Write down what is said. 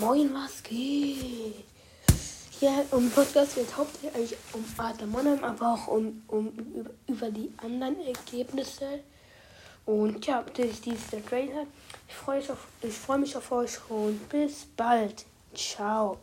Moin, was geht? Ja, um Podcast geht hauptsächlich um Arthur Monheim, aber auch um, um über, über die anderen Ergebnisse. Und ja, das ist dieser Trailer. Ich freue mich, auf, ich freue mich auf euch und bis bald. Ciao.